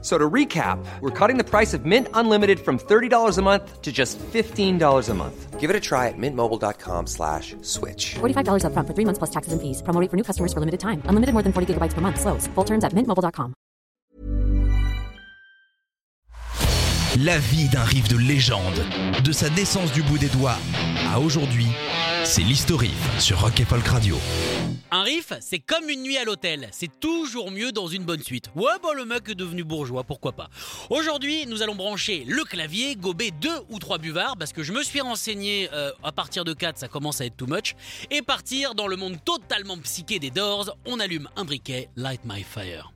So to recap, we're cutting the price of Mint Unlimited from $30 a month to just $15 a month. Give it a try at mintmobile.com slash switch. $45 upfront for three months plus taxes and fees. Promo rate for new customers for limited time. Unlimited more than 40 gigabytes per month. Slows. Full terms at mintmobile.com. La vie d'un riff de légende, de sa naissance du bout des doigts à aujourd'hui, c'est l'Histo Riff sur Rock et Folk Radio. Un riff, c'est comme une nuit à l'hôtel. C'est toujours mieux dans une bonne suite. Ouais, bah le mec est devenu bourgeois, pourquoi pas. Aujourd'hui, nous allons brancher le clavier, gober deux ou trois buvards, parce que je me suis renseigné, euh, à partir de 4, ça commence à être too much, et partir dans le monde totalement psyché des Doors. On allume un briquet, light my fire.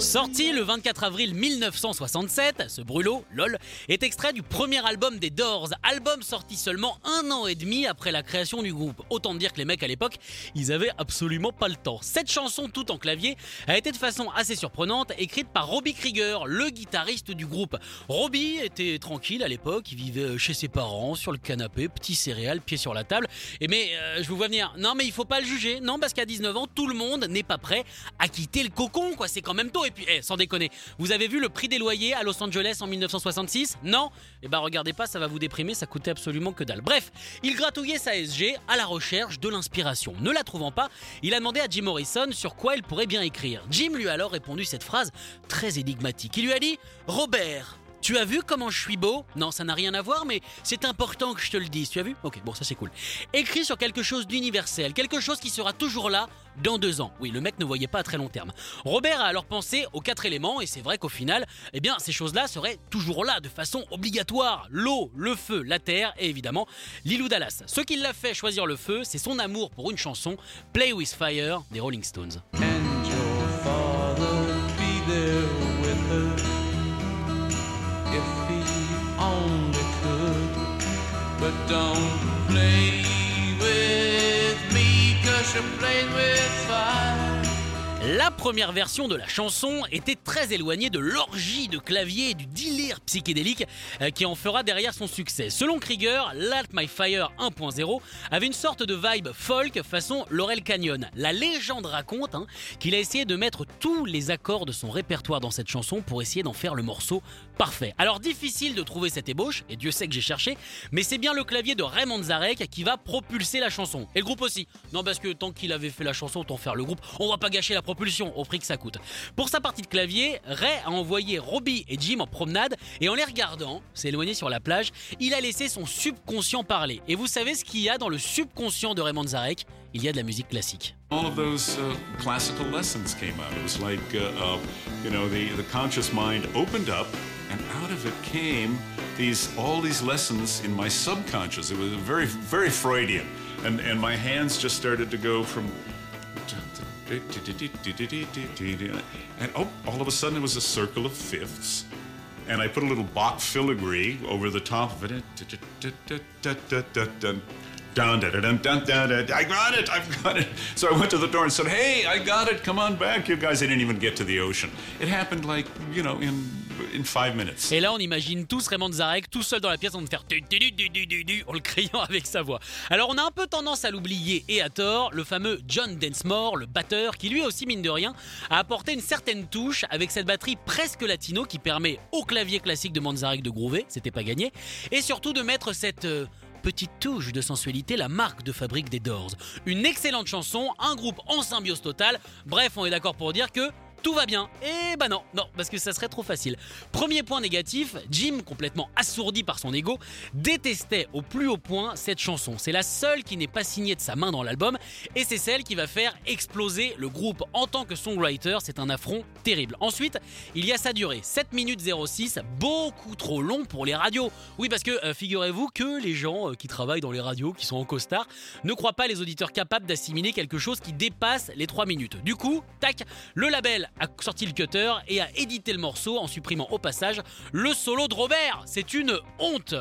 Sorti le 24 avril 1967, ce brûlot, lol, est extrait du premier album des Doors, album sorti seulement un an et demi après la création du groupe. Autant dire que les mecs à l'époque, ils avaient absolument pas le temps. Cette chanson, tout en clavier, a été de façon assez surprenante, écrite par Robbie Krieger, le guitariste du groupe. Robbie était tranquille à l'époque, il vivait chez ses parents, sur le canapé, petit céréal, pied sur la table. Et mais, euh, je vous vois venir, non mais il faut pas le juger, non parce qu'à 19 ans, tout le monde n'est pas prêt à quitter le cocon, quoi, quand même tôt. Et puis, eh, sans déconner, vous avez vu le prix des loyers à Los Angeles en 1966 Non? Eh ben regardez pas, ça va vous déprimer, ça coûtait absolument que dalle. Bref, il gratouillait sa SG à la recherche de l'inspiration. Ne la trouvant pas, il a demandé à Jim Morrison sur quoi il pourrait bien écrire. Jim lui a alors répondu cette phrase très énigmatique. Il lui a dit Robert, tu as vu comment je suis beau? Non, ça n'a rien à voir, mais c'est important que je te le dise. Tu as vu? Ok, bon, ça c'est cool. Écris sur quelque chose d'universel, quelque chose qui sera toujours là dans deux ans. Oui, le mec ne voyait pas à très long terme. Robert a alors pensé aux quatre éléments, et c'est vrai qu'au final, eh bien, ces choses-là seraient toujours là de façon obligatoire. L'eau, le feu, la terre, et évidemment, Lilou Dallas. Ce qui l'a fait choisir le feu, c'est son amour pour une chanson, Play with Fire, des Rolling Stones. But don't play with me, cause you're playing with fire. La première version de la chanson était très éloignée de l'orgie de clavier et du délire psychédélique euh, qui en fera derrière son succès. Selon Krieger, Light My Fire 1.0 avait une sorte de vibe folk façon Laurel Canyon. La légende raconte hein, qu'il a essayé de mettre tous les accords de son répertoire dans cette chanson pour essayer d'en faire le morceau parfait. Alors difficile de trouver cette ébauche, et Dieu sait que j'ai cherché, mais c'est bien le clavier de Raymond Zarek qui va propulser la chanson. Et le groupe aussi. Non parce que tant qu'il avait fait la chanson, autant faire le groupe. On va pas gâcher la propulsion au prix que ça coûte. Pour sa partie de clavier, Ray a envoyé Robbie et Jim en promenade et en les regardant, s'est éloigné sur la plage, il a laissé son subconscient parler. Et vous savez ce qu'il y a dans le subconscient de Raymond Zarek? Il y a de la musique classique. all of those uh, classical lessons came out. It was like, uh, you know, the, the conscious mind opened up, and out of it came these all these lessons in my subconscious. It was very, very Freudian, and and my hands just started to go from. And oh, all of a sudden it was a circle of fifths, and I put a little Bach filigree over the top of it. I got it, I've got it. So I went to the door and said, Hey, I got it, come on back, you guys. I didn't even get to the ocean. It happened like, you know, in in five minutes. Et là, on imagine tous Raymond Zarek tout seul dans la pièce en train de faire du, du, du, en le criant avec sa voix. Alors, on a un peu tendance à l'oublier et à tort, le fameux John Densmore, le batteur, qui lui aussi, mine de rien, a apporté une certaine touche avec cette batterie presque latino qui permet au clavier classique de Manzarek de groover, c'était pas gagné, et surtout de mettre cette. euh, Petite touche de sensualité, la marque de fabrique des Doors. Une excellente chanson, un groupe en symbiose totale. Bref, on est d'accord pour dire que tout va bien. Et bah non, non, parce que ça serait trop facile. Premier point négatif, Jim, complètement assourdi par son ego, détestait au plus haut point cette chanson. C'est la seule qui n'est pas signée de sa main dans l'album, et c'est celle qui va faire exploser le groupe. En tant que songwriter, c'est un affront terrible. Ensuite, il y a sa durée, 7 minutes 06, beaucoup trop long pour les radios. Oui, parce que euh, figurez-vous que les gens euh, qui travaillent dans les radios, qui sont en costard, ne croient pas les auditeurs capables d'assimiler quelque chose qui dépasse les 3 minutes. Du coup, tac, le label A sorti le cutter et a édité le morceau en supprimant au passage le solo de Robert. C'est une honte.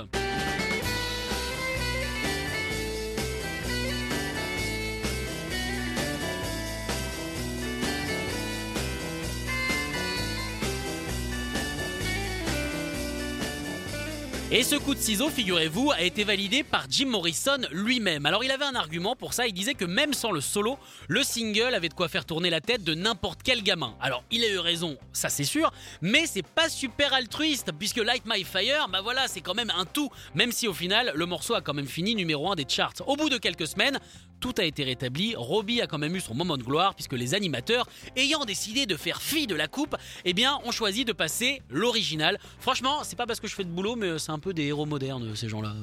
Et ce coup de ciseau, figurez-vous, a été validé par Jim Morrison lui-même. Alors il avait un argument pour ça, il disait que même sans le solo, le single avait de quoi faire tourner la tête de n'importe quel gamin. Alors il a eu raison, ça c'est sûr, mais c'est pas super altruiste, puisque Light My Fire, bah voilà, c'est quand même un tout, même si au final, le morceau a quand même fini numéro 1 des charts. Au bout de quelques semaines, tout a été rétabli, Robbie a quand même eu son moment de gloire, puisque les animateurs, ayant décidé de faire fi de la coupe, eh bien ont choisi de passer l'original. Franchement, c'est pas parce que je fais de boulot, mais c'est un peu des héros modernes, ces gens-là.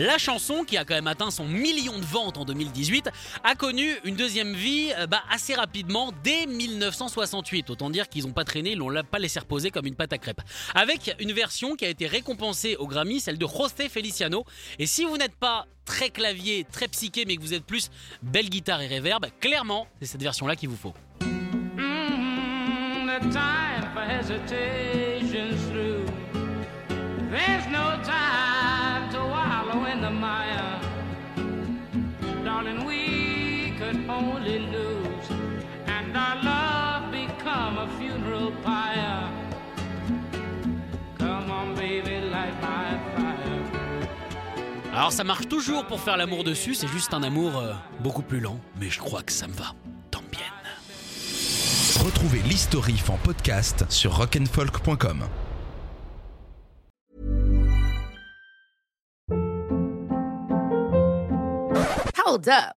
La chanson, qui a quand même atteint son million de ventes en 2018, a connu une deuxième vie euh, bah, assez rapidement dès 1968. Autant dire qu'ils n'ont pas traîné, ils l'ont pas laissé reposer comme une pâte à crêpes. Avec une version qui a été récompensée au Grammy, celle de José Feliciano. Et si vous n'êtes pas très clavier, très psyché, mais que vous êtes plus belle guitare et reverb, clairement, c'est cette version-là qu'il vous faut. Mm, could only lose, and our love become a funeral pyre. Come on, baby, light my fire. Alors ça marche toujours pour faire l'amour dessus, c'est juste un amour euh, beaucoup plus lent, mais je crois que ça me va. Tant bien. Retrouvez l'historif en podcast sur rock'n'folk.com. Hold up.